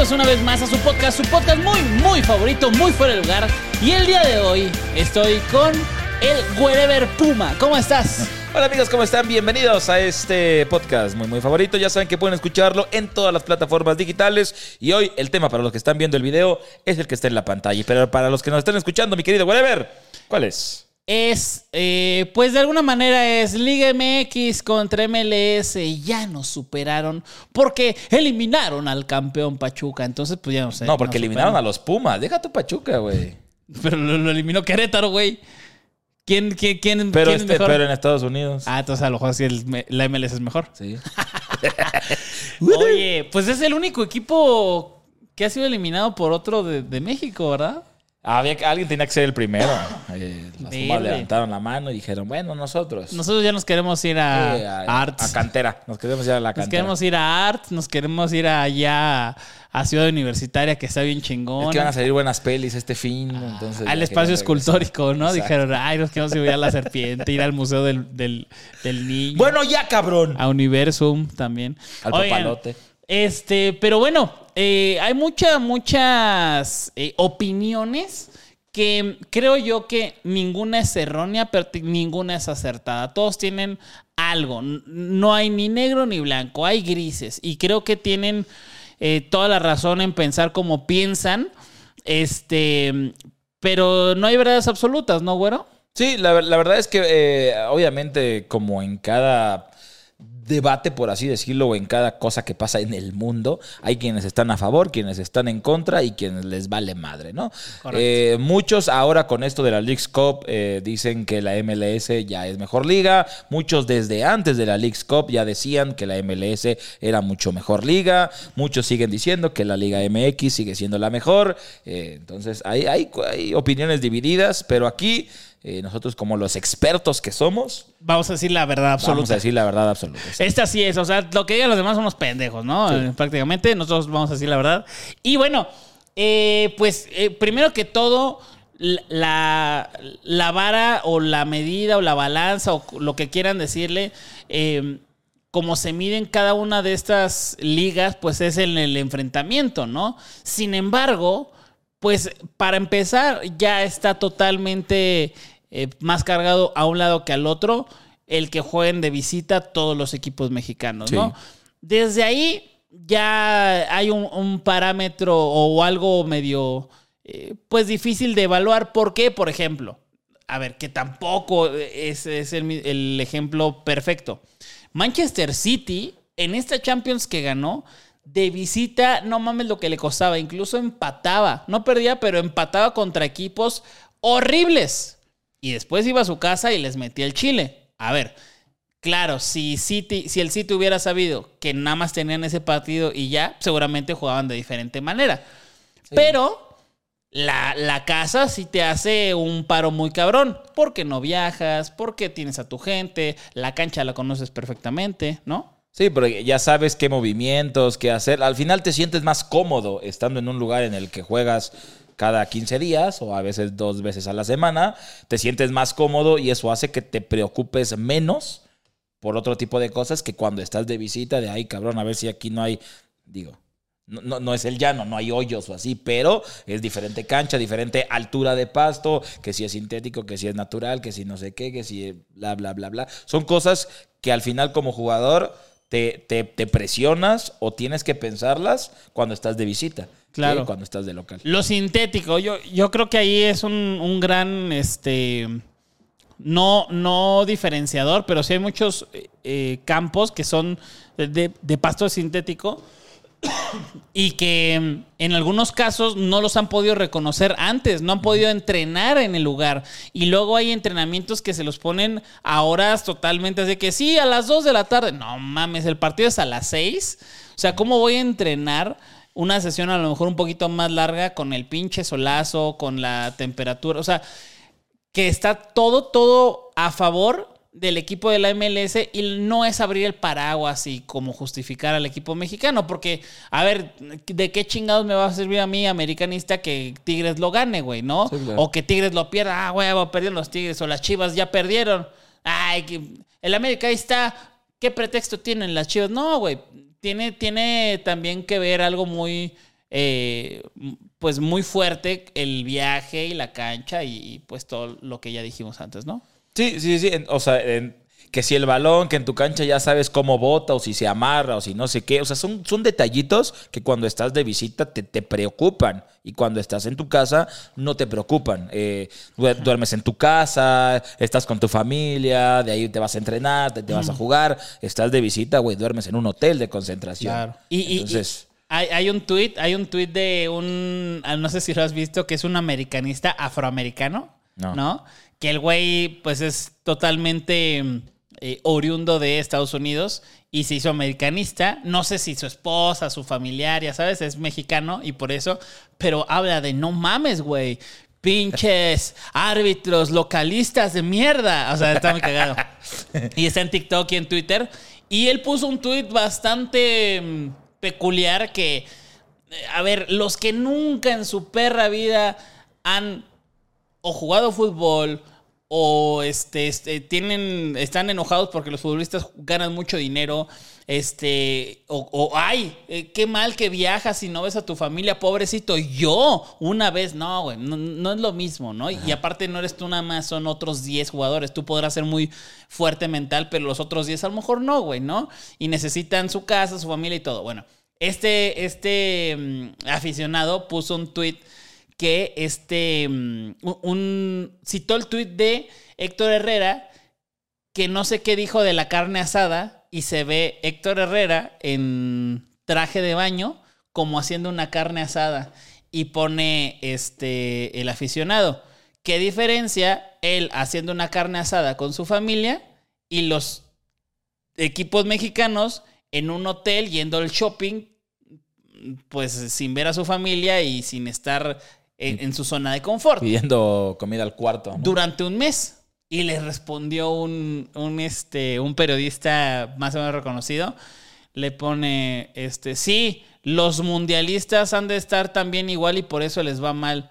Bienvenidos una vez más a su podcast, su podcast muy, muy favorito, muy fuera de lugar. Y el día de hoy estoy con el Wherever Puma. ¿Cómo estás? Hola amigos, ¿cómo están? Bienvenidos a este podcast muy muy favorito. Ya saben que pueden escucharlo en todas las plataformas digitales. Y hoy el tema para los que están viendo el video es el que está en la pantalla. Pero para los que nos están escuchando, mi querido Whatever, ¿cuál es? Es, eh, pues de alguna manera es Liga MX contra MLS. Ya nos superaron porque eliminaron al campeón Pachuca. Entonces, pues ya no sé. No, porque eliminaron a los Pumas. Deja tu Pachuca, güey. Pero lo, lo eliminó Querétaro, güey. ¿Quién, quién, quién, Pero, quién este, mejor? pero en Estados Unidos. Ah, entonces a lo mejor sí el- la MLS es mejor. Sí. Oye, pues es el único equipo que ha sido eliminado por otro de, de México, ¿verdad? Había, alguien tenía que ser el primero. Eh, las levantaron la mano y dijeron, bueno, nosotros. Nosotros ya nos queremos ir a, Eh, a Arts. A cantera. Nos queremos ir a la nos cantera. queremos ir a Arts, nos queremos ir allá a Ciudad Universitaria, que está bien Es chingón. que van a salir buenas pelis este fin. entonces al espacio escultórico, ¿no? Exacto. Dijeron, ay, nos queremos ir a la serpiente, ir al Museo del, del, del Niño. Bueno, ya, cabrón. a Universum también. Al Oigan, papalote. Este, pero bueno, eh, hay muchas, muchas eh, opiniones que creo yo que ninguna es errónea, pero ninguna es acertada. Todos tienen algo. No hay ni negro ni blanco, hay grises. Y creo que tienen eh, toda la razón en pensar como piensan. Este, pero no hay verdades absolutas, ¿no, güero? Sí, la, verdad es que obviamente como en cada debate, por así decirlo, en cada cosa que pasa en el mundo, hay quienes están a favor, quienes están en contra y quienes les vale madre, ¿no? Eh, muchos ahora con esto de la Leagues Cup eh, dicen que la MLS ya es mejor liga, muchos desde antes de la Leagues Cup ya decían que la MLS era mucho mejor liga, muchos siguen diciendo que la Liga MX sigue siendo la mejor, eh, entonces hay, hay, hay opiniones divididas, pero aquí eh, nosotros como los expertos que somos, Vamos a decir la verdad absoluta. vamos a decir la verdad absoluta. Esta sí es, o sea, lo que digan los demás son unos pendejos, ¿no? Eh, Prácticamente, nosotros vamos a decir la verdad. Y bueno, eh, pues eh, primero que todo, la, la vara o la medida o la balanza o lo que quieran decirle, eh, como se miden cada una de estas ligas, pues es en el enfrentamiento, ¿no? Sin embargo, pues para empezar ya está totalmente eh, más cargado a un lado que al otro el que jueguen de visita todos los equipos mexicanos, ¿no? Desde ahí ya hay un, un parámetro o algo medio, eh, pues difícil de evaluar. ¿Por qué? Por ejemplo, a ver, que tampoco es, es el ejemplo perfecto. Manchester City, en esta Champions que ganó, de visita, no mames lo que le costaba, incluso empataba, no perdía, pero empataba contra equipos horribles. Y después iba a su casa y les metía el chile. A ver, claro, si, City, si el City hubiera sabido que nada más tenían ese partido y ya, seguramente jugaban de diferente manera. Pero la, la casa sí te hace un paro muy cabrón, porque no viajas, porque tienes a tu gente, la cancha la conoces perfectamente, ¿no? Sí, pero ya sabes qué movimientos, qué hacer. Al final te sientes más cómodo estando en un lugar en el que juegas cada 15 días o a veces dos veces a la semana. Te sientes más cómodo y eso hace que te preocupes menos por otro tipo de cosas que cuando estás de visita, de ay, cabrón, a ver si aquí no hay, digo, no, no, no es el llano, no hay hoyos o así, pero es diferente cancha, diferente altura de pasto, que si es sintético, que si es natural, que si no sé qué, que si bla, bla, bla, bla. Son cosas que al final como jugador te, te, te presionas o tienes que pensarlas cuando estás de visita. Claro. que Cuando estás de local. Lo sintético, yo, yo creo que ahí es un, un gran, este, no, no diferenciador, pero sí hay muchos eh, eh, campos que son de, de pasto sintético y que mm, en algunos casos no los han podido reconocer antes, no han podido entrenar en el lugar. Y luego hay entrenamientos que se los ponen a horas totalmente así que sí, a las 2 de la tarde. No mames, el partido es a las 6. O sea, ¿cómo voy a entrenar? Una sesión a lo mejor un poquito más larga con el pinche solazo, con la temperatura. O sea, que está todo, todo a favor del equipo de la MLS y no es abrir el paraguas y como justificar al equipo mexicano, porque, a ver, ¿de qué chingados me va a servir a mí, americanista, que Tigres lo gane, güey, no? O que Tigres lo pierda, ah, güey, perdieron los Tigres, o las Chivas ya perdieron. Ay, que el América ahí está, ¿qué pretexto tienen las Chivas? No, güey, tiene, tiene también que ver algo muy... Eh, pues muy fuerte el viaje y la cancha y pues todo lo que ya dijimos antes, ¿no? Sí, sí, sí. O sea, que si el balón, que en tu cancha ya sabes cómo bota, o si se amarra, o si no sé qué. O sea, son, son detallitos que cuando estás de visita te, te preocupan. Y cuando estás en tu casa, no te preocupan. Eh, duermes en tu casa, estás con tu familia, de ahí te vas a entrenar, te, vas a jugar. Estás de visita, güey, duermes en un hotel de concentración. Claro. Y, Entonces, hay, hay, un tuit, hay un tuit de un, no sé si lo has visto, que es un americanista afroamericano, ¿no? ¿no? Que el güey pues es totalmente eh, oriundo de Estados Unidos y se hizo americanista. No sé si su esposa, su familiar, ya sabes, es mexicano y por eso, pero habla de no mames, güey. Pinches árbitros localistas de mierda. O sea, está muy cagado. Y está en TikTok y en Twitter. Y él puso un tweet bastante mm, peculiar que, eh, a ver, los que nunca en su perra vida han o jugado fútbol o este, este, tienen, están enojados porque los futbolistas ganan mucho dinero, este, o, ay, eh, qué mal que viajas y no ves a tu familia, pobrecito, yo, una vez, no, güey, no, es lo mismo, ¿no? Y aparte no eres tú nada más, son otros 10 jugadores, tú podrás ser muy fuerte mental, pero los otros 10 a lo mejor no, güey, ¿no? Y necesitan su casa, su familia y todo. Bueno, este, este mm, aficionado puso un tweet que este, mm, un, citó el tuit de Héctor Herrera, que no sé qué dijo de la carne asada, y se ve Héctor Herrera en traje de baño, como haciendo una carne asada, y pone este, el aficionado. ¿Qué diferencia él haciendo una carne asada con su familia y los equipos mexicanos en un hotel yendo al shopping, pues sin ver a su familia y sin estar en, su zona de confort. Pidiendo comida al cuarto. Durante un mes. Y le respondió un, un, este, un periodista más o menos reconocido. Le pone, este, sí, los mundialistas han de estar también igual y por eso les va mal.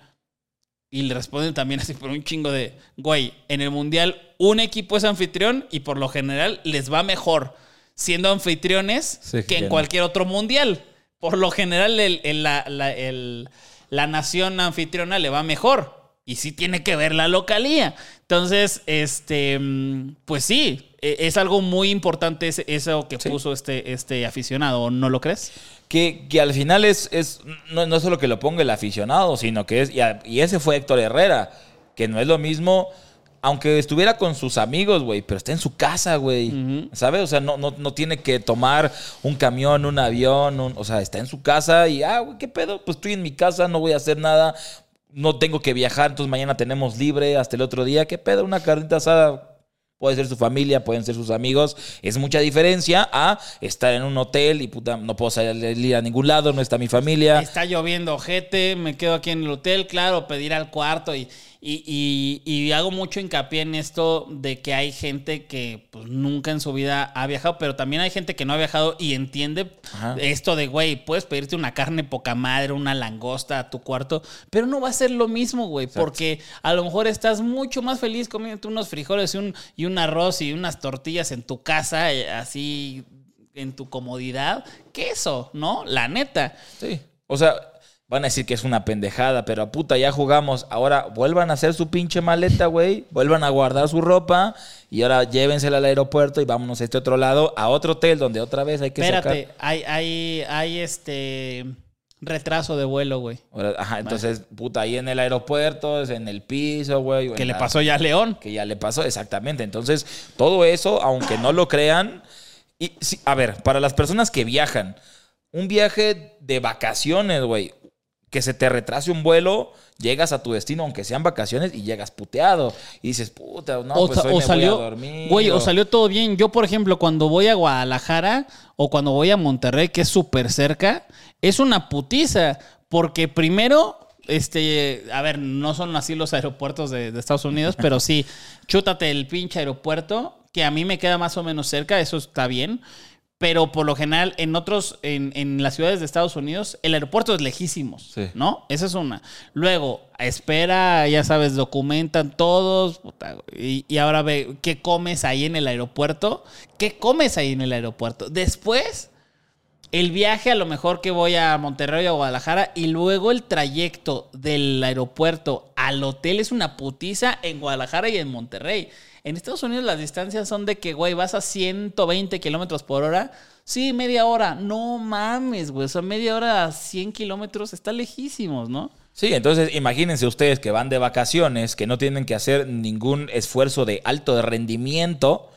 Y le responden también así por un chingo de, güey, en el mundial un equipo es anfitrión y por lo general les va mejor siendo anfitriones que en cualquier otro mundial. Por lo general el, el, el la nación anfitriona le va mejor. Y sí tiene que ver la localía. Entonces, este, mm, pues sí, e, es algo muy importante eso que puso este, este aficionado, ¿no lo crees? Que, que al final es, es no, no solo que lo ponga el aficionado, sino que es, y, ese fue Héctor Herrera, que no es lo mismo aunque estuviera con sus amigos, güey, pero está en su casa, güey. ¿Sabes? O sea, no, no, no, tiene que tomar un camión, un avión, o sea, está en su casa y, ah, güey, ¿qué pedo? Pues estoy en mi casa, no voy a hacer nada, no tengo que viajar, entonces mañana tenemos libre hasta el otro día. ¿Qué pedo? Una carnita asada. Puede ser su familia, pueden ser sus amigos. Es mucha diferencia a estar en un hotel y puta, no puedo salir a ningún lado, no está mi familia. Está lloviendo, ojete, me quedo aquí en el hotel, claro, pedir al cuarto y y, y, hago mucho hincapié en esto de que hay gente que pues, nunca en su vida ha viajado, pero también hay gente que no ha viajado y entiende esto de, güey, puedes pedirte una carne poca madre, una langosta a tu cuarto, pero no va a ser lo mismo, güey, porque a lo mejor estás mucho más feliz comiendo unos frijoles y un, y un arroz y unas tortillas en tu casa, eh, así en tu comodidad, que eso, ¿no? La neta. Sí. O sea, Van a decir que es una pendejada, pero puta, ya jugamos. Ahora vuelvan a hacer su pinche maleta, güey. Vuelvan a guardar su ropa y ahora llévensela al aeropuerto y vámonos a este otro lado, a otro hotel donde otra vez hay que Espérate, hay, hay, hay este retraso de vuelo, güey. Ajá, entonces, puta, ahí en el aeropuerto, en el piso, güey. Que le pasó ya a León. Que ya le pasó, exactamente. Entonces, todo eso, aunque no lo crean, y, a ver, para las personas que viajan, un viaje de vacaciones, güey. Que se te retrase un vuelo, llegas a tu destino, aunque sean vacaciones, y llegas puteado. Y dices, puta, no, o, pues hoy o me salió, voy a dormir. güey, o salió todo bien. Yo, por ejemplo, cuando voy a Guadalajara o cuando voy a Monterrey, que es súper cerca, es una putiza. Porque primero, este, a ver, no son así los aeropuertos de, de Estados Unidos, pero sí, chútate el pinche aeropuerto, que a mí me queda más o menos cerca, eso está bien. Pero por lo general, en otros, en, en las ciudades de Estados Unidos, el aeropuerto es lejísimos, Sí. ¿no? Esa es una. Luego, espera, ya sabes, documentan todos. puta, y, y ahora ve qué comes ahí en el aeropuerto. ¿Qué comes ahí en el aeropuerto? Después, el viaje a lo mejor que voy a Monterrey o a Guadalajara. Y luego el trayecto del aeropuerto al hotel es una putiza en Guadalajara y en Monterrey. En Estados Unidos las distancias son de que, güey, vas a 120 kilómetros por hora. Sí, media hora. No mames, güey. O sea, media hora a 100 kilómetros está lejísimos, ¿no? Sí, entonces imagínense ustedes que van de vacaciones, que no tienen que hacer ningún esfuerzo de alto rendimiento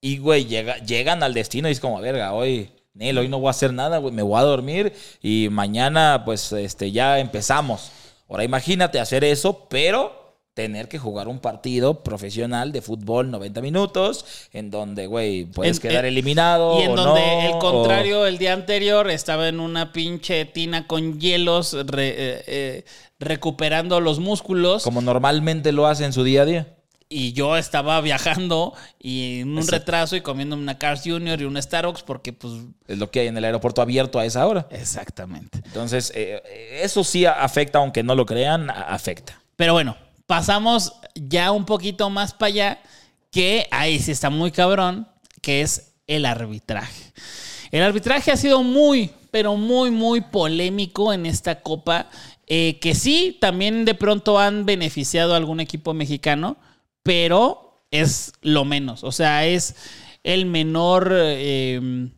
y, güey, llega- llegan al destino y es como, verga, hoy, Nel, hoy no voy a hacer nada, güey, me voy a dormir y mañana, pues, este, ya empezamos. Ahora imagínate hacer eso, pero tener que jugar un partido profesional de fútbol 90 minutos, en donde, güey, puedes En- quedar en- eliminado. Y en o donde no, el o- contrario, el día anterior estaba en una pinche tina con hielos, re- eh, eh, recuperando los músculos. Como normalmente lo hace en su día a día. Y yo estaba viajando y en un Exacto. retraso y comiendo una Cars Junior y una Starbucks porque, pues. Es lo que hay en el aeropuerto abierto a esa hora. Exactamente. Entonces, eh, eso sí afecta, aunque no lo crean, afecta. Pero bueno, pasamos ya un poquito más para allá, que ahí sí está muy cabrón, que es el arbitraje. El arbitraje ha sido muy, pero muy, muy polémico en esta copa, eh, que sí, también de pronto han beneficiado a algún equipo mexicano, pero es lo menos, o sea, es el menor... eh,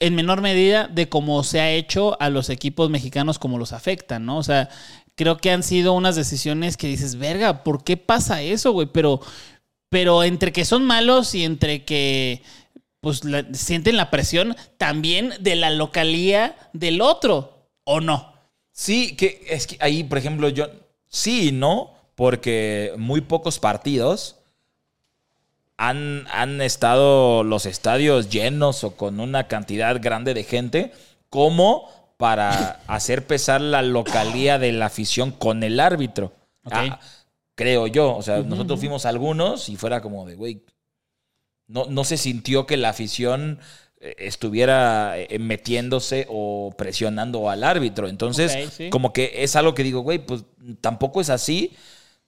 en menor medida de cómo se ha hecho a los equipos mexicanos como los afectan, ¿no? O sea, creo que han sido unas decisiones que dices, verga, ¿por qué pasa eso, güey? Pero, pero entre que son malos y entre que pues sienten la presión también de la localía del otro, ¿o no? Sí, que es que ahí, por ejemplo, yo. Sí y no, porque muy pocos partidos han, han estado los estadios llenos o con una cantidad grande de gente, como para hacer pesar la localía de la afición con el árbitro. Ah, creo yo. O sea, nosotros fuimos algunos y fuera como de, güey, no, no se sintió que la afición eh, estuviera eh, metiéndose o presionando al árbitro. Entonces, sí. como que es algo que digo, güey, pues tampoco es así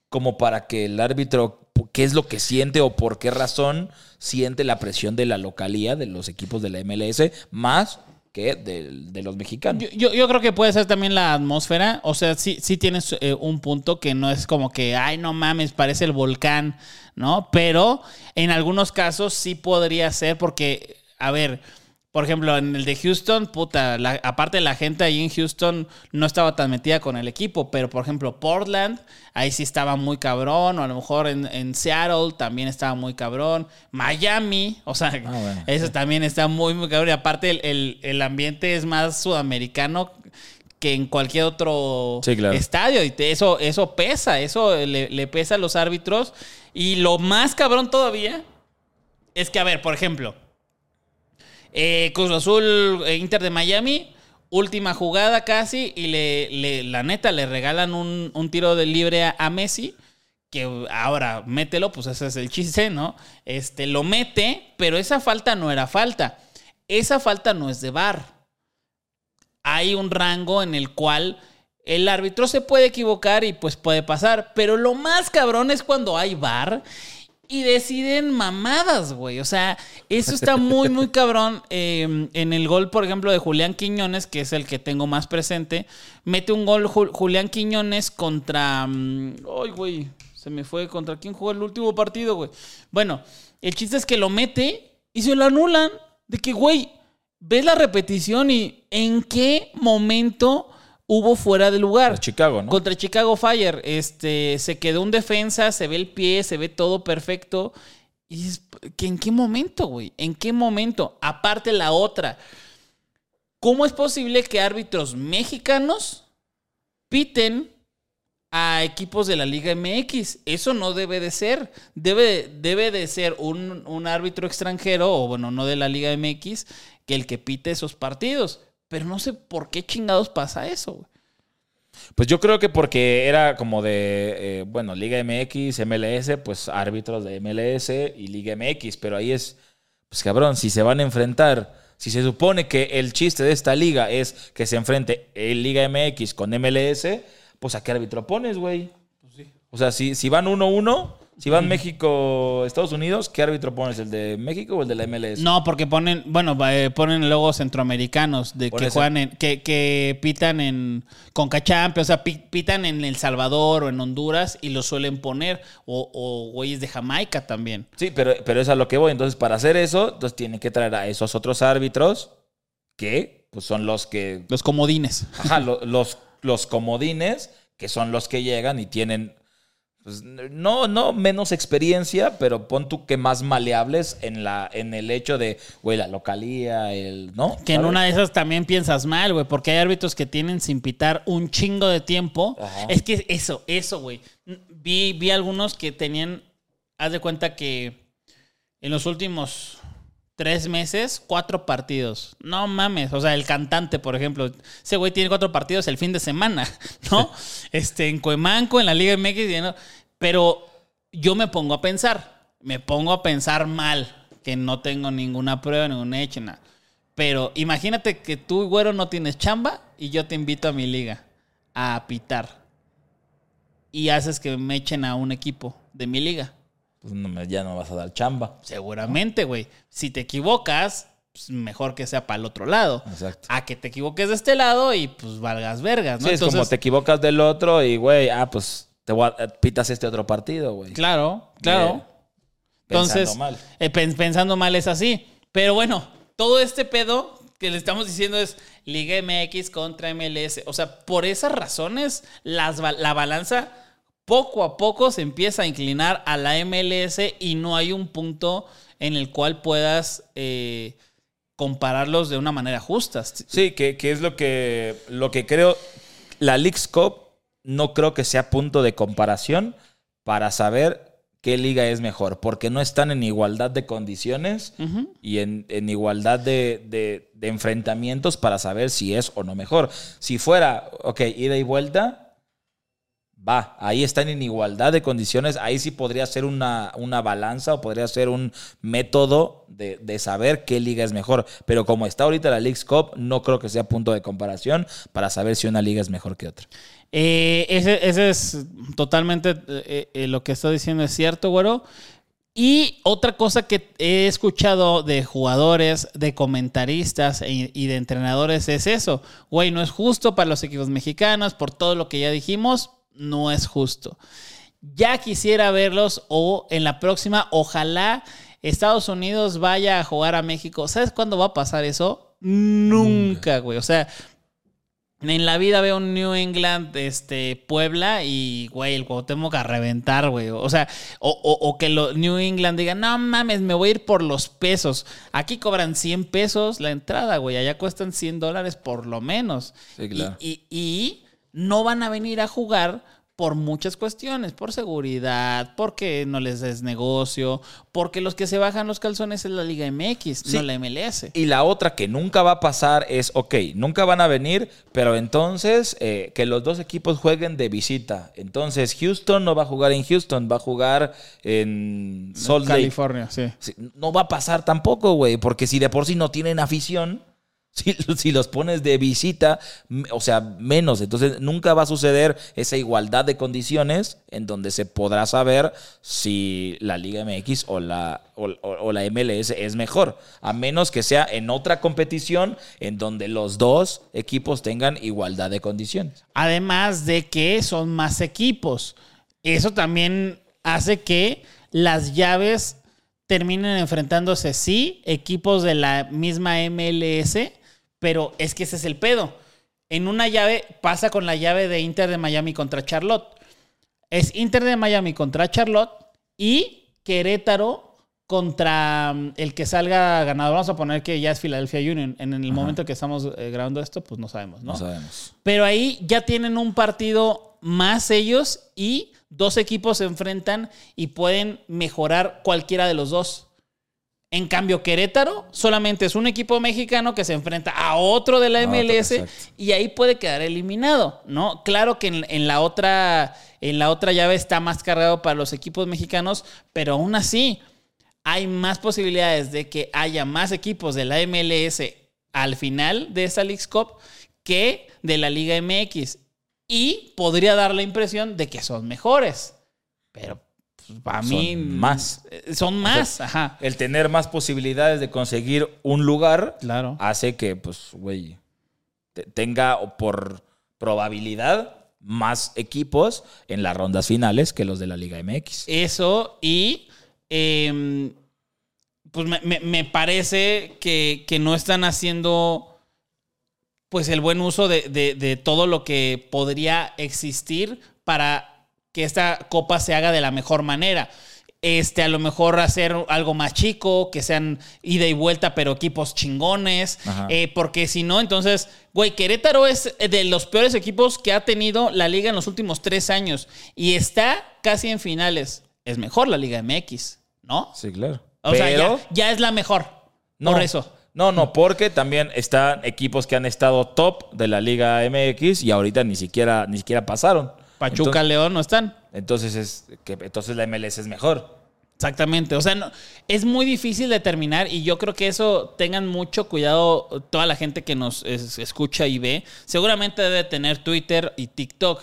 como para que el árbitro, qué es lo que siente o por qué razón siente la presión de la localía de los equipos de la MLS más que de, de los mexicanos. Yo, yo, yo creo que puede ser también la atmósfera. O sea, sí, sí tienes eh, un punto que no es como que, ay, no mames, parece el volcán, ¿no? Pero en algunos casos sí podría ser porque, a ver, por ejemplo, en el de Houston, puta, la- aparte la gente ahí en Houston no estaba tan metida con el equipo, pero por ejemplo, Portland, ahí sí estaba muy cabrón, o a lo mejor en, en Seattle también estaba muy cabrón, Miami, o sea, bueno. eso también está muy, muy cabrón, y aparte el, el- el ambiente es más sudamericano que en cualquier otro Sí, claro. estadio, y te- eso, eso pesa, eso le, le pesa a los árbitros, y lo más cabrón todavía es que, a ver, por ejemplo, eh, Cruz Azul, eh, Inter de Miami, última jugada casi, y le, la neta le regalan un, tiro de libre a, a Messi, que ahora mételo, pues ese es el chiste, ¿no? Este, lo mete, pero esa falta no era falta. Esa falta no es de VAR. Hay un rango en el cual el árbitro se puede equivocar y pues puede pasar, pero lo más cabrón es cuando hay VAR y deciden mamadas, güey. O sea, eso está muy, muy cabrón. Eh, en el gol, por ejemplo, de Julián Quiñones, que es el que tengo más presente, mete un gol Ju- Julián Quiñones contra... mm, Ay, güey, se me fue. ¿Contra quién jugó el último partido, güey? Bueno, el chiste es que lo mete y se lo anulan. De que, güey, ves la repetición y en qué momento hubo fuera de lugar. Contra Chicago, ¿no? Contra Chicago Fire, este, se quedó un defensa, se ve el pie, se ve todo perfecto. Y dices, ¿que ¿en qué momento, güey? ¿En qué momento? Aparte la otra. ¿Cómo es posible que árbitros mexicanos piten a equipos de la Liga MX? Eso no debe de ser. Debe, debe de ser un, un árbitro extranjero, o bueno, no de la Liga MX, que el que pite esos partidos. Pero no sé por qué chingados pasa eso. güey. Pues yo creo que porque era como de, eh, bueno, Liga MX, MLS, pues árbitros de MLS y Liga MX, pero ahí es, pues cabrón, si se van a enfrentar, si se supone que el chiste de esta liga es que se enfrente el Liga MX con MLS, pues a qué árbitro pones, güey. O sea, si, si van 1-1, si van México, Estados Unidos, ¿qué árbitro pones? ¿El de México o el de la MLS? No, porque ponen, bueno, eh, ponen luego centroamericanos de que juegan en, que, que pitan en Concachampions, o sea, pi- pitan en El Salvador o en Honduras y los suelen poner, o, o güeyes de Jamaica también. Sí, pero, pero es a lo que voy. Entonces, para hacer eso, entonces tienen que traer a esos otros árbitros que pues, son los que Los comodines. Ajá, lo- los, los comodines, que son los que llegan y tienen, pues, no, no menos experiencia, pero pon tú que más maleables en, la, en el hecho de, güey, la localía, el, ¿no? Que en una de esas también piensas mal, güey, porque hay árbitros que tienen sin pitar un chingo de tiempo. Ajá. Es que eso, eso, güey. Vi, vi algunos que tenían, haz de cuenta que en los últimos tres meses, cuatro partidos. No mames, o sea, el cantante, por ejemplo, ese güey tiene cuatro partidos el fin de semana, ¿no? este, en Cuemanco, en la Liga MX, no- pero yo me pongo a pensar, me pongo a pensar mal, que no tengo ninguna prueba, ningún hecho, nada. Pero imagínate que tú, güero, no tienes chamba y yo te invito a mi liga a pitar. Y haces que me echen a un equipo de mi liga. Pues no me- ya no vas a dar chamba. Seguramente, güey. Si te equivocas, pues mejor que sea para el otro lado. Exacto. A que te equivoques de este lado y pues valgas vergas, ¿no? Sí, es como te equivocas del otro y, güey, ah, pues te voy a- pitas este otro partido, güey. Claro, claro. Bien. Pensando Entonces, mal. eh, pen- pensando mal es así. Pero bueno, todo este pedo que le estamos diciendo es Liga MX contra MLS. O sea, por esas razones, las, la balanza poco a poco se empieza a inclinar a la MLS y no hay un punto en el cual puedas eh, compararlos de una manera justa. Sí, que, que es lo que, lo que creo. La League's Cup no creo que sea punto de comparación para saber qué liga es mejor, porque no están en igualdad de condiciones y en, en igualdad de, de- de enfrentamientos para saber si es o no mejor. Si fuera, ok, ida y vuelta, va, ahí están en igualdad de condiciones, ahí sí podría ser una, una balanza o podría ser un método de, de saber qué liga es mejor. Pero como está ahorita la League's Cup, no creo que sea punto de comparación para saber si una liga es mejor que otra. Eh, ese, es totalmente eh, eh, lo que está diciendo es cierto, güero. Y otra cosa que he escuchado de jugadores, de comentaristas e- y de entrenadores es eso. Güey, no es justo para los equipos mexicanos por todo lo que ya dijimos. No es justo. Ya quisiera verlos o en la próxima, ojalá Estados Unidos vaya a jugar a México. ¿Sabes cuándo va a pasar eso? Nunca, güey. O sea, en la vida veo un New England, este, Puebla y, güey, el Cuauhtémoc a reventar, güey. O sea, o, o- o que lo, New England diga, no mames, me voy a ir por los pesos. Aquí cobran 100 pesos la entrada, güey. Allá cuestan 100 dólares por lo menos. Sí, claro. y, y- y no van a venir a jugar por muchas cuestiones, por seguridad, porque no les es negocio, porque los que se bajan los calzones es la Liga MX, Sí. no la MLS. Y la otra que nunca va a pasar es, ok, nunca van a venir, pero entonces eh, que los dos equipos jueguen de visita. Entonces Houston no va a jugar en Houston, va a jugar en Salt Lake. California, sí. Sí, No va a pasar tampoco, güey, porque si de por sí no tienen afición, si, los pones de visita, o sea, menos. Entonces nunca va a suceder esa igualdad de condiciones en donde se podrá saber si la Liga MX o la, o- o la MLS es mejor, a menos que sea en otra competición en donde los dos equipos tengan igualdad de condiciones. Además de que son más equipos. Eso también hace que las llaves terminen enfrentándose, sí, equipos de la misma MLS, pero es que ese es el pedo. En una llave pasa con la llave de Inter de Miami contra Charlotte. Es Inter de Miami contra Charlotte y Querétaro contra mm, el que salga ganador. Vamos a poner que ya es Philadelphia Union. En el momento que estamos eh, grabando esto, pues no sabemos, ¿no? No sabemos. Pero ahí ya tienen un partido más ellos y dos equipos se enfrentan y pueden mejorar cualquiera de los dos. En cambio, Querétaro solamente es un equipo mexicano que se enfrenta a otro de la MLS exacto. y ahí puede quedar eliminado, ¿no? Claro que en, en la otra, en la otra llave está más cargado para los equipos mexicanos, pero aún así hay más posibilidades de que haya más equipos de la MLS al final de esta League's Cup que de la Liga MX. Y podría dar la impresión de que son mejores. Pero para Son mí. más. eh, Son más, ajá. El tener más posibilidades de conseguir un lugar Claro. hace que, pues, güey, te- tenga por probabilidad más equipos en las rondas finales que los de la Liga MX. Eso y. eh, pues me, me- me parece que, que no están haciendo. Pues el buen uso de, de- de todo lo que podría existir para que esta copa se haga de la mejor manera. Este, a lo mejor hacer algo más chico, que sean ida y vuelta, pero equipos chingones. Eh, porque si no, entonces, güey, Querétaro es de los peores equipos que ha tenido la liga en los últimos tres años y está casi en finales. Es mejor la Liga MX, ¿no? Sí, claro. O sea, Pero- ya, ya es la mejor. No, Por eso. No, no, porque también están equipos que han estado top de la Liga MX y ahorita ni siquiera, ni siquiera pasaron. Pachuca, Entonces, León no están. entonces es que entonces la MLS es mejor. Exactamente. O sea, no- es muy difícil determinar y yo creo que eso tengan mucho cuidado toda la gente que nos es- escucha y ve. Seguramente debe tener Twitter y TikTok.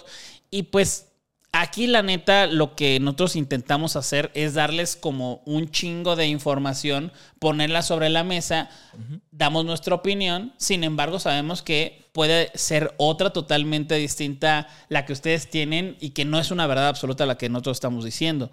Y pues aquí la neta lo que nosotros intentamos hacer es darles como un chingo de información, ponerla sobre la mesa, damos nuestra opinión, sin embargo sabemos que puede ser otra totalmente distinta la que ustedes tienen y que no es una verdad absoluta la que nosotros estamos diciendo.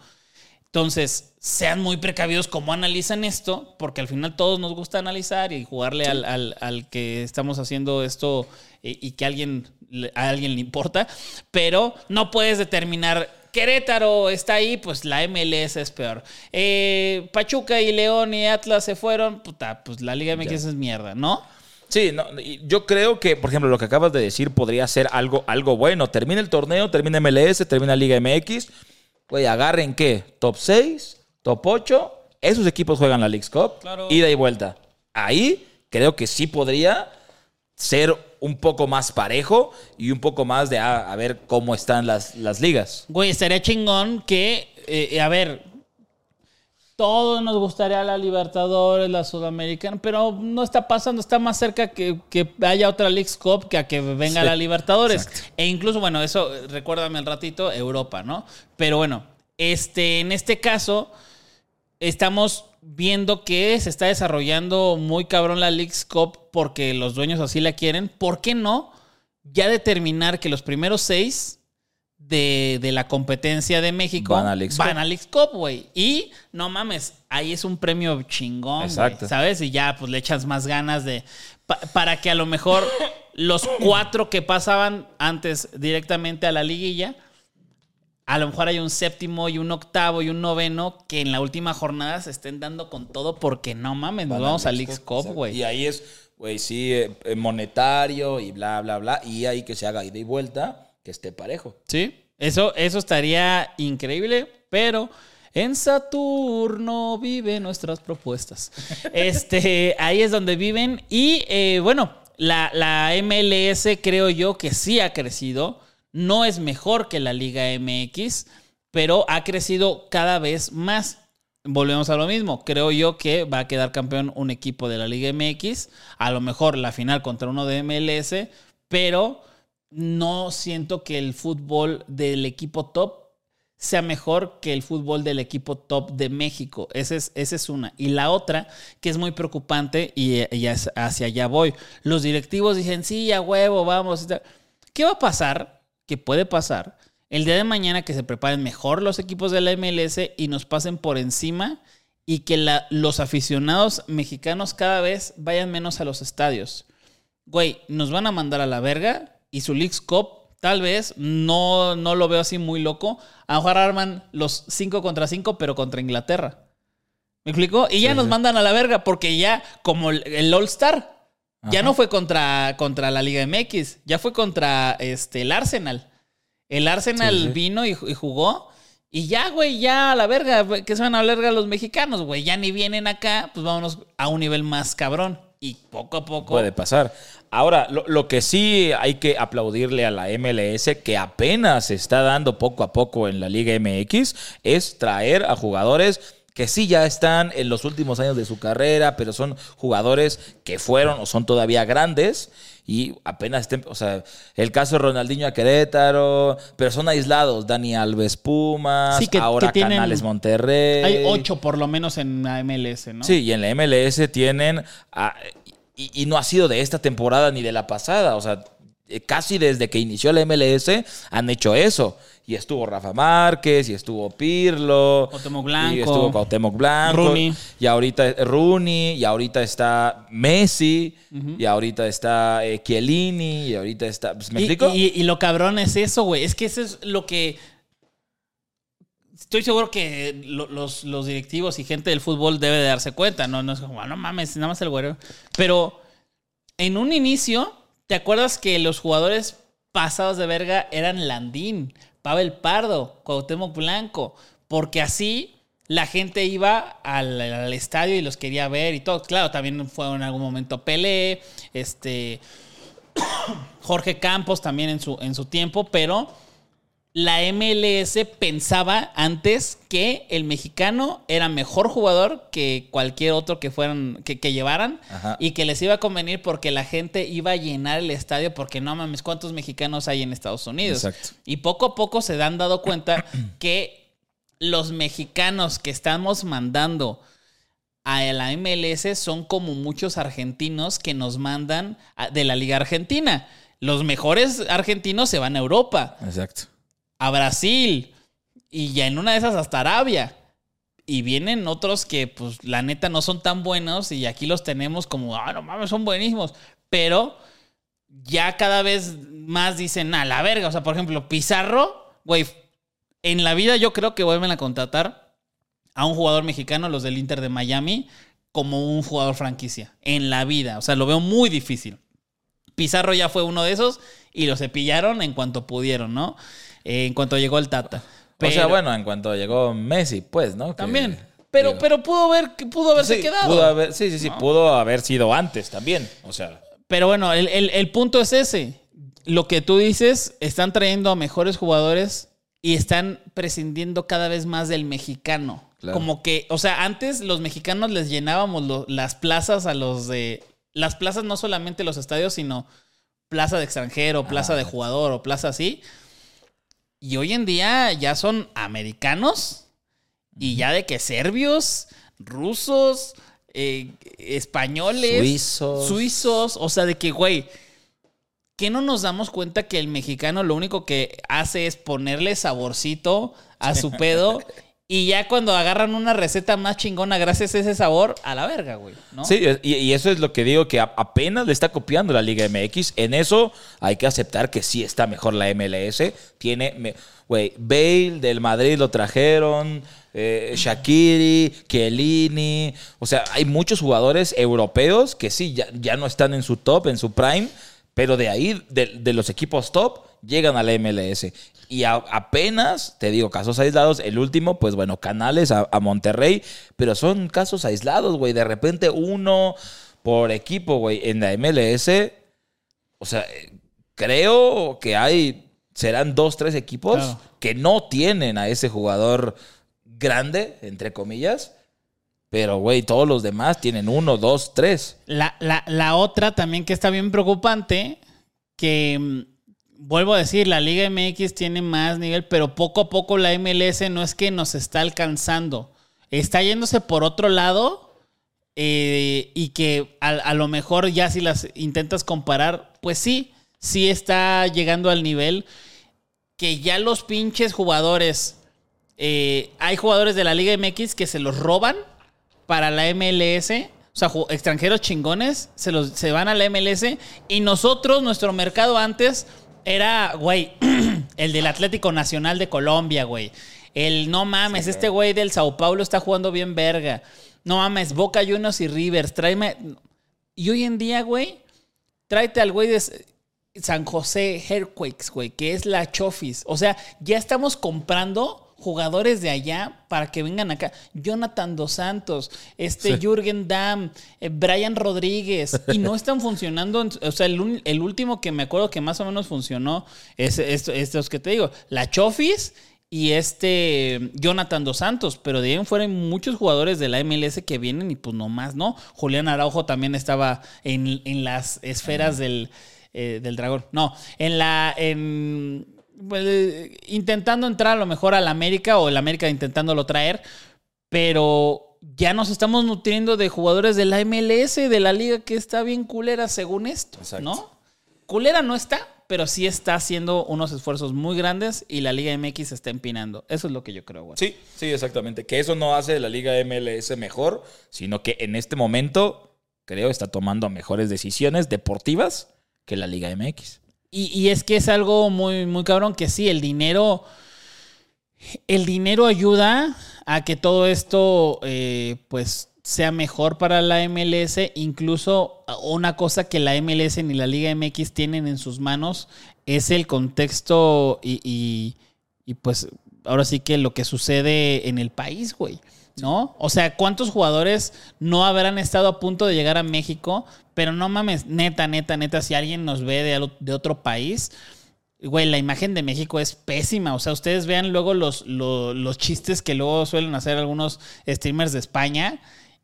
Entonces, sean muy precavidos cómo analizan esto, porque al final todos nos gusta analizar y jugarle al, al- al que estamos haciendo esto y, y que alguien, a alguien le importa, pero no puedes determinar. Querétaro está ahí, pues la MLS es peor. Eh, Pachuca y León y Atlas se fueron, puta, pues la Liga MX es mierda, ¿no? Sí, no, yo creo que, por ejemplo, lo que acabas de decir podría ser algo, algo bueno. Termina el torneo, termina MLS, termina Liga MX. Güey, agarren qué? Top 6, top 8. Esos equipos juegan la League's Cup. Claro. Ida y vuelta. Ahí creo que sí podría ser un poco más parejo y un poco más de ah, a, ver cómo están las, las ligas. Güey, estaría chingón que, eh, a ver, todos nos gustaría la Libertadores, la Sudamericana, pero no está pasando, está más cerca que, que haya otra League's Cup que a que venga Sí, la Libertadores. exacto. E incluso, bueno, eso, eh, recuérdame el ratito, Europa, ¿no? Pero bueno, este, en este caso, estamos viendo que se está desarrollando muy cabrón la League's Cup porque los dueños así la quieren. ¿Por qué no ya determinar que los primeros seis de, de la competencia de México Van a League's Cup. güey? Y no mames, ahí es un premio chingón, Exacto. ¿sabes? Y ya pues le echas más ganas de... pa- para que a lo mejor los cuatro que pasaban antes directamente a la liguilla a lo mejor hay un séptimo y un octavo y un noveno que en la última jornada se estén dando con todo porque no mames, nos vamos a League's Cup, güey. Y ahí es, güey, sí, eh, eh, monetario y bla, bla, bla. Y ahí que se haga ida y vuelta, que esté parejo. Sí, eso, eso estaría increíble, pero en Saturno viven nuestras propuestas. Este, ahí es donde viven. Y eh, bueno, la, la MLS creo yo que sí ha crecido. No es mejor que la Liga MX, pero ha crecido cada vez más. Volvemos a lo mismo. Creo yo que va a quedar campeón un equipo de la Liga MX. A lo mejor la final contra uno de MLS, pero no siento que el fútbol del equipo top sea mejor que el fútbol del equipo top de México. Esa es, esa es una. Y la otra, que es muy preocupante, y, hacia allá voy. Los directivos dicen, sí, a huevo, vamos. ¿Qué va a pasar? ¿Qué puede pasar? El día de mañana que se preparen mejor los equipos de la MLS y nos pasen por encima y que los aficionados mexicanos cada vez vayan menos a los estadios güey, nos van a mandar a la verga y su League's Cup, tal vez, no, no lo veo así muy loco. A lo mejor arman los 5 contra 5, pero contra Inglaterra. ¿Me explico? Y ya nos mandan a la verga porque ya, como el- el All-Star, ya no fue contra, contra la Liga MX, ya fue contra este, el Arsenal. El Arsenal Sí, vino y, y jugó. Y ya, güey, ya a la verga, que se van a la verga los mexicanos, güey. Ya ni vienen acá, pues vámonos a un nivel más cabrón. Y poco a poco. Puede pasar. Ahora, lo, lo que sí hay que aplaudirle a la MLS, que apenas se está dando poco a poco en la Liga MX, es traer a jugadores que sí ya están en los últimos años de su carrera, pero son jugadores que fueron o son todavía grandes y apenas estén, o sea, el caso de Ronaldinho a Querétaro, pero son aislados, Dani Alves Pumas, Sí, que- ahora que tienen- Canales Monterrey. Hay ocho por lo menos en la MLS, ¿no? Sí, y en la MLS tienen. y, y no ha sido de esta temporada ni de la pasada. O sea, eh, casi desde que inició la MLS han hecho eso. Y estuvo Rafa Márquez, y estuvo Pirlo. Cuauhtémoc Y Blanco. estuvo Cuauhtémoc Blanco. Rooney. Y ahorita Rooney. Y ahorita está Messi. Y ahorita está eh, Chiellini. Y ahorita está. pues, ¿Me Y- explico? Y, y lo cabrón es eso, güey. Es que eso es lo que. Estoy seguro que lo- los, los directivos y gente del fútbol debe de darse cuenta. No, no es como, "Ah, no mames, nada más el güero. Pero en un inicio, ¿te acuerdas que los jugadores pasados de verga eran Landín, Pavel Pardo, Cuauhtémoc Blanco? Porque así la gente iba al, al estadio y los quería ver y todo. Claro, también fue en algún momento Pelé, este. Jorge Campos también en su, en su tiempo, pero la MLS pensaba antes que el mexicano era mejor jugador que cualquier otro que fueran, que, que llevaran, Ajá. y que les iba a convenir porque la gente iba a llenar el estadio, porque no mames, ¿cuántos mexicanos hay en Estados Unidos? Exacto. Y poco a poco se han dado cuenta que los mexicanos que estamos mandando a la MLS son como muchos argentinos que nos mandan de la Liga Argentina. Los mejores argentinos se van a Europa, Exacto. A Brasil y ya en una de esas hasta Arabia. Y vienen otros que, pues, la neta no son tan buenos y aquí los tenemos como, ah, no mames, son buenísimos. Pero ya cada vez más dicen, a la verga. O sea, por ejemplo, Pizarro, güey, en la vida yo creo que vuelven a contratar a un jugador mexicano, los del Inter de Miami, como un jugador franquicia. En la vida. O sea, lo veo muy difícil. Pizarro ya fue uno de esos y lo cepillaron en cuanto pudieron, ¿no? Eh, en cuanto llegó el Tata. o sea, bueno, en cuanto llegó Messi, pues, ¿no? Que- También. Pero, digo, pero pudo haber, pudo haberse sí, quedado. pudo haber- sí, sí, sí, ¿no? pudo haber sido antes también. O sea, Pero bueno, el, el- el punto es ese. Lo que tú dices, están trayendo a mejores jugadores y están prescindiendo cada vez más del mexicano. Claro. Como que, o sea, antes los mexicanos les llenábamos lo- las plazas a los de... Las plazas no solamente los estadios, sino plaza de extranjero, plaza de jugador o plaza así. Y hoy en día ya son americanos y ya de que serbios, rusos, eh, españoles, Suizos. suizos, o sea, de que, güey, que no nos damos cuenta que el mexicano lo único que hace es ponerle saborcito a su pedo y ya cuando agarran una receta más chingona gracias a ese sabor, a la verga, güey, ¿no? Sí, y, eso es lo que digo, que apenas le está copiando la Liga MX. En eso hay que aceptar que sí está mejor la MLS. Tiene, güey, Bale del Madrid lo trajeron, eh, Shakiri. O sea, hay muchos jugadores europeos que sí, ya, ya no están en su top, en su prime, pero de ahí, de, de los equipos top, llegan a la MLS. Y a- apenas, te digo, casos aislados. El último, pues bueno, Canales a, a Monterrey. Pero son casos aislados, güey. De repente uno por equipo, güey. En la MLS, o sea, creo que hay, serán dos, tres equipos Claro. que no tienen a ese jugador grande, entre comillas. Pero, güey, todos los demás tienen uno, dos, tres. La, la- la otra también que está bien preocupante, que mm, vuelvo a decir, la Liga MX tiene más nivel, pero poco a poco la MLS no es que nos está alcanzando, está yéndose por otro lado eh, y que a, a lo mejor ya si las intentas comparar, pues sí, sí está llegando al nivel que ya los pinches jugadores, eh, hay jugadores de la Liga MX que se los roban para la MLS. O sea, extranjeros chingones se, los, se van a la MLS. Y nosotros, nuestro mercado antes era, güey, el del Atlético Nacional de Colombia, güey. El no mames, este güey del Sao Paulo está jugando bien verga. No mames, Boca Juniors y Rivers, tráeme. Y hoy en día, güey, tráete al güey de San José Earthquakes, güey, que es la Chofis. O sea, ya estamos comprando jugadores de allá para que vengan acá. Jonathan Dos Santos, este Jürgen Damm, eh, Brian Rodríguez, y no están funcionando. o sea, el, último que me acuerdo que más o menos funcionó es estos que te digo, la Chofis y este Jonathan Dos Santos, pero de ahí en fuera hay muchos jugadores de la MLS que vienen y pues nomás, ¿no? Julián Araujo también estaba en, las esferas del, eh, del dragón. No, en la... En, pues, intentando entrar a lo mejor al América o el América intentándolo traer, pero ya nos estamos nutriendo de jugadores de la MLS, de la liga que está bien culera según esto, ¿no? Culera no está, pero sí está haciendo unos esfuerzos muy grandes y la Liga MX se está empinando. Eso es lo que yo creo, güey. Sí, sí, exactamente. Que eso no hace la Liga MLS mejor, sino que en este momento, creo, está tomando mejores decisiones deportivas que la Liga MX. Y, es que es algo muy, muy cabrón que sí, el dinero. El dinero ayuda a que todo esto, eh, pues, sea mejor para la MLS. Incluso una cosa que la MLS ni la Liga MX tienen en sus manos es el contexto y, y pues, ahora sí que lo que sucede en el país, güey. ¿No? O sea, ¿cuántos jugadores no habrán estado a punto de llegar a México? Pero no mames, neta, neta, neta, si alguien nos ve de, otro país, güey, la imagen de México es pésima. O sea, ustedes vean luego los, los, chistes que luego suelen hacer algunos streamers de España.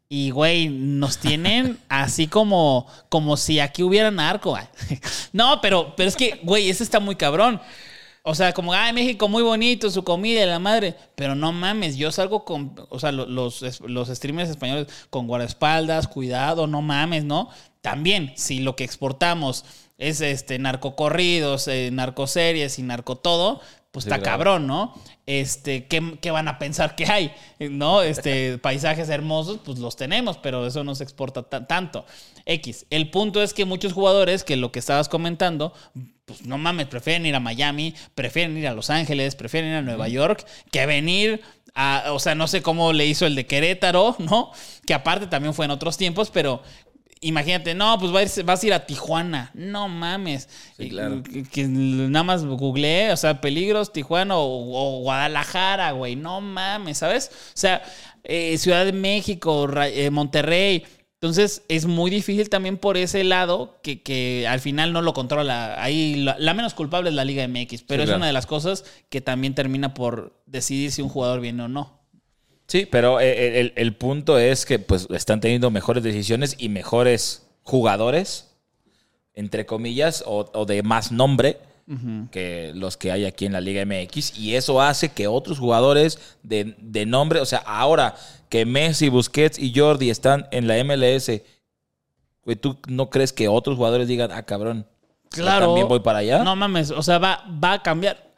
Y, güey, nos tienen así como, como si aquí hubiera narco. No, pero, pero es que, güey, ese está muy cabrón. O sea, como, ay, México muy bonito, su comida y la madre. Pero no mames, yo salgo con, o sea, los, los streamers españoles con guardaespaldas, cuidado, no mames, ¿no? También, si lo que exportamos es este narcocorridos, eh, narcoseries y narco todo, pues está cabrón, ¿no? Este, ¿qué, ¿qué, van a pensar que hay? ¿No? Este, paisajes hermosos, pues los tenemos, pero eso no se exporta tanto. X. El punto es que muchos jugadores, que lo que estabas comentando, pues no mames, prefieren ir a Miami, prefieren ir a Los Ángeles, prefieren ir a Nueva York, que venir a, o sea, no sé cómo le hizo el de Querétaro, ¿no? Que aparte también fue en otros tiempos, pero imagínate, no, pues vas a ir a Tijuana. No mames. Sí, claro. Que, nada más googleé, o sea, peligros, Tijuana o, Guadalajara, güey. No mames, ¿sabes? O sea, eh, Ciudad de México, eh, Monterrey. Entonces es muy difícil también por ese lado que, al final no lo controla. Ahí la, menos culpable es la Liga MX, pero es una de las cosas que también termina por decidir si un jugador viene o no. Sí, pero eh, el, punto es que pues están teniendo mejores decisiones y mejores jugadores, entre comillas, o, de más nombre que los que hay aquí en la Liga MX. Y eso hace que otros jugadores de, de nombre, o sea, ahora que Messi, Busquets y Jordi están en la MLS, güey, ¿tú no crees que otros jugadores digan, ah, cabrón, claro, también voy para allá? No mames, o sea, va, va a cambiar.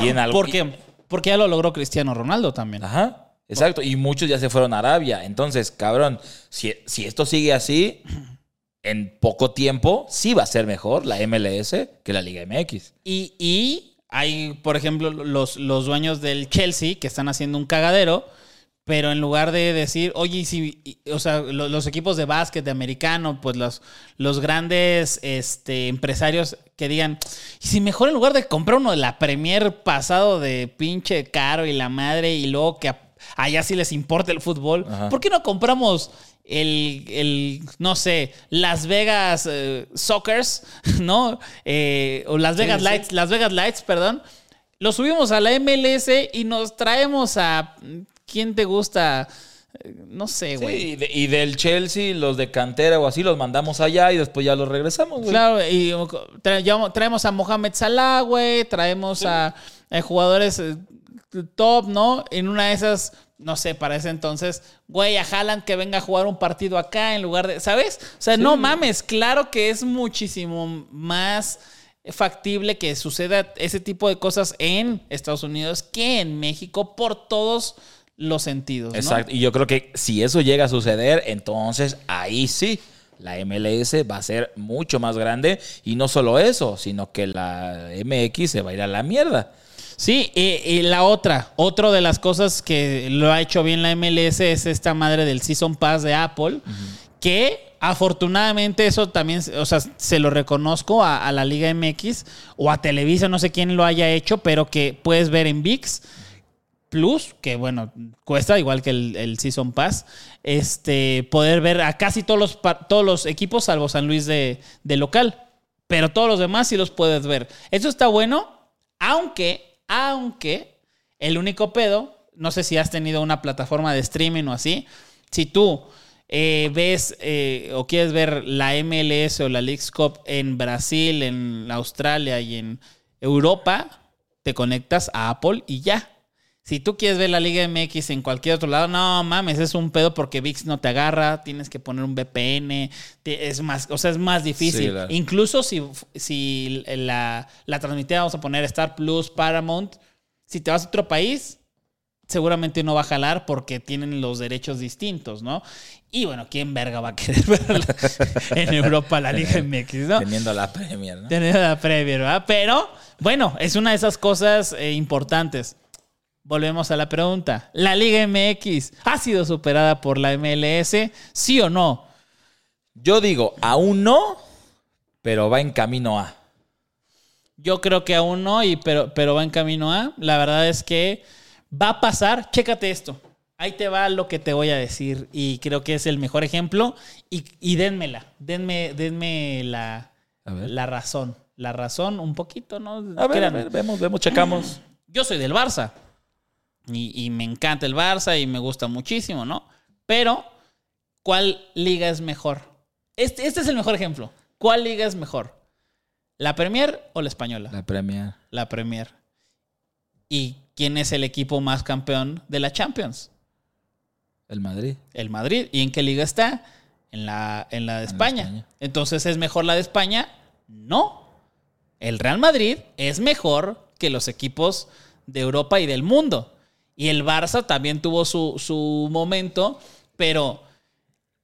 Y en algo, ¿Por qué? Porque ya lo logró Cristiano Ronaldo también. Ajá. Exacto, y muchos ya se fueron a Arabia. Entonces, cabrón, si, si, esto sigue así, en poco tiempo sí va a ser mejor la MLS que la Liga MX. Y, y hay, por ejemplo, los, los dueños del Chelsea que están haciendo un cagadero pero en lugar de decir, oye, si, o sea, los, equipos de básquet, de americano, pues los, los grandes este, empresarios que digan, y si mejor en lugar de comprar uno de la Premier pasado de pinche caro y la madre, y luego que allá sí les importa el fútbol, ¿por qué no compramos el, no sé, Las Vegas eh, Soccers, ¿no? Eh, o Las Vegas Lights, Las Vegas Lights, perdón. Lo subimos a la MLS y nos traemos a ¿quién te gusta? Eh, no sé, güey. Sí, y, del Chelsea, los de cantera o así, los mandamos allá y después ya los regresamos, güey. Claro, y traemos a Mohamed Salah, güey, traemos a, jugadores eh, top, ¿no? En una de esas, no sé, para ese entonces, güey, a Haaland que venga a jugar un partido acá en lugar de, ¿sabes? O sea, no mames, claro que es muchísimo más factible que suceda ese tipo de cosas en Estados Unidos que en México por todos los sentidos. Exacto. Y yo creo que si eso llega a suceder, entonces ahí sí la MLS va a ser mucho más grande. Y no solo eso, sino que la MX se va a ir a la mierda. Sí, y, y la otra, otro de las cosas que lo ha hecho bien la MLS es esta madre del Season Pass de Apple, que afortunadamente eso también, o sea, se lo reconozco a, a la Liga MX o a Televisa, no sé quién lo haya hecho, pero que puedes ver en VIX Plus, que bueno, cuesta igual que el, el Season Pass, este, poder ver a casi todos los, todos los equipos, salvo San Luis de, de local. Pero todos los demás sí los puedes ver. Eso está bueno, aunque, aunque, el único pedo, no sé si has tenido una plataforma de streaming o así, si tú eh, ves eh, o quieres ver la MLS o la Leagues Cup en Brasil, en Australia y en Europa, te conectas a Apple y ya. Si tú quieres ver la Liga MX en cualquier otro lado, no mames, es un pedo porque VIX no te agarra, tienes que poner un VPN, es más, o sea, es más difícil. Sí, claro. Incluso si, si la, la transmitida, vamos a poner Star Plus, Paramount, si te vas a otro país, seguramente no va a jalar porque tienen los derechos distintos, ¿no? Y bueno, ¿quién verga va a querer ver en Europa la Liga MX, no? Teniendo la Premier, ¿no? Tener la Premier, ¿verdad? Pero, bueno, es una de esas cosas eh, importantes. Volvemos a la pregunta. ¿La Liga MX ha sido superada por la MLS? ¿Sí o no? Yo digo, aún no, pero va en camino a. Yo creo que aún no, y, pero, pero va en camino a. La verdad es que va a pasar. Chécate esto. Ahí te va lo que te voy a decir. Y creo que es el mejor ejemplo. Y, y denmela. Denme, denme la, la razón. La razón, un poquito, ¿no? A ver, a ver, vemos, vemos, checamos. Yo soy del Barça. Y, y me encanta el Barça y me gusta muchísimo, ¿no? Pero, ¿cuál liga es mejor? Este, este es el mejor ejemplo. ¿Cuál liga es mejor? ¿La Premier o la española? La Premier. La Premier. ¿Y quién es el equipo más campeón de la Champions? El Madrid. El Madrid. ¿Y en qué liga está? En la, en la de España. España. Entonces, ¿es mejor la de España? No. El Real Madrid es mejor que los equipos de Europa y del mundo. Y el Barça también tuvo su, su momento, pero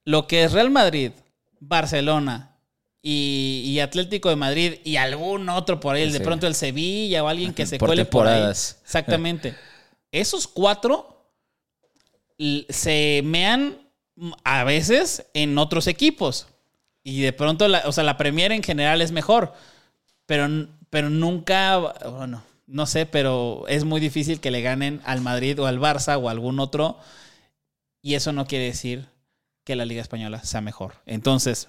lo que es Real Madrid, Barcelona y, y Atlético de Madrid y algún otro por ahí, el de pronto el Sevilla o alguien que se Por cuele por ahí. Exactamente. Esos cuatro se mean a veces en otros equipos. Y de pronto, la, o sea, la Premier en general es mejor. Pero, pero nunca, bueno, no sé, pero es muy difícil que le ganen al Madrid o al Barça o a algún otro. Y eso no quiere decir que la Liga Española sea mejor. Entonces,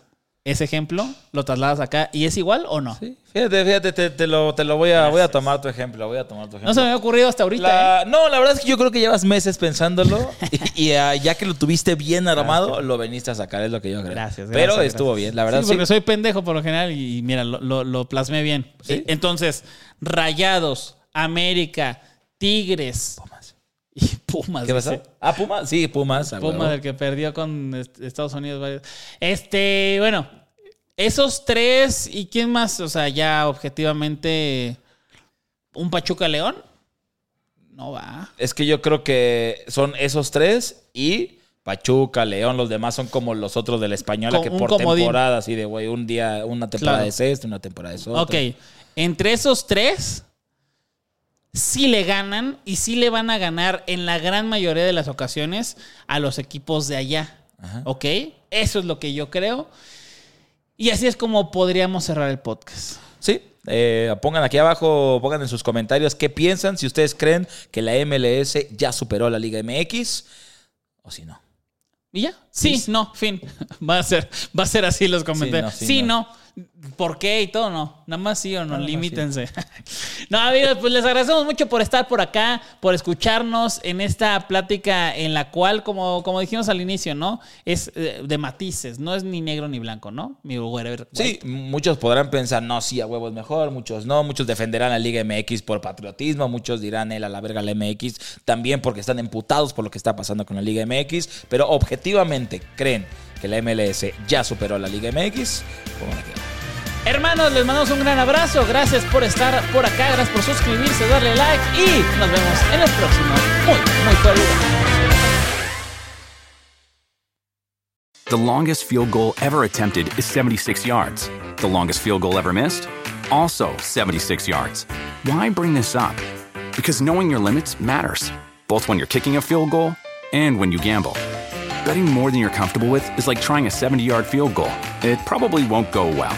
ese ejemplo lo trasladas acá y es igual o no. Sí, fíjate, fíjate, te, te lo, te lo voy a, voy a tomar tu ejemplo, voy a tomar tu ejemplo. No se me había ocurrido hasta ahorita. La- ¿eh? No, la verdad es que yo creo que llevas meses pensándolo y, y, ah, ya que lo tuviste bien armado, lo veniste a sacar, es lo que yo creo. Gracias, Pero gracias, estuvo gracias. bien, la verdad sí, sí. porque soy pendejo por lo general y mira, lo, lo- lo plasmé bien. ¿Sí? Eh, Entonces, Rayados, América, Tigres Pumas. y Pumas. ¿Qué pasó? dice. Ah, Pumas, sí, Pumas. Pumas, el que perdió con est- Estados Unidos. Este, bueno, esos tres y quién más, o sea, ya objetivamente, un Pachuca León, no va. Es que yo creo que son esos tres y Pachuca, León, los demás son como los otros de la española que por comodín. temporada, así de güey, un día, una temporada Claro. de sexto, una temporada de otra. Ok, entre esos tres, sí le ganan y sí le van a ganar en la gran mayoría de las ocasiones a los equipos de allá. Ajá. Ok, eso es lo que yo creo. Y así es como podríamos cerrar el podcast. Sí, eh, pongan aquí abajo, pongan en sus comentarios qué piensan, si ustedes creen que la MLS ya superó a la Liga MX o si no. ¿Y ya? Sí, Sí. no, fin. Va a ser, va a ser así los comentarios. Sí, no, Sí, sí, no. ¿Por qué y todo? No. Nada más sí o no. Sí. Limítense. no, amigos, pues les agradecemos mucho por estar por acá, por escucharnos en esta plática en la cual, como, como dijimos al inicio, ¿no? Es eh, de matices. No es ni negro ni blanco, ¿no? Mi. Sí, muchos podrán pensar, no, sí, a huevo es mejor, muchos no, muchos defenderán la Liga MX por patriotismo, muchos dirán, él a la verga la MX, también porque están emputados por lo que está pasando con la Liga MX, pero objetivamente creen que la MLS ya superó a la Liga MX, aquí. Hermanos, les mandamos un gran abrazo. Gracias por estar por acá. Gracias por suscribirse, darle like. Y nos vemos en el próximo. Muy, muy fuerte. The longest field goal ever attempted is 76 yards. The longest field goal ever missed? Also 76 yards. Why bring this up? Because knowing your limits matters, both when you're kicking a field goal and when you gamble. Betting more than you're comfortable with is like trying a 70 yard field goal, it probably won't go well.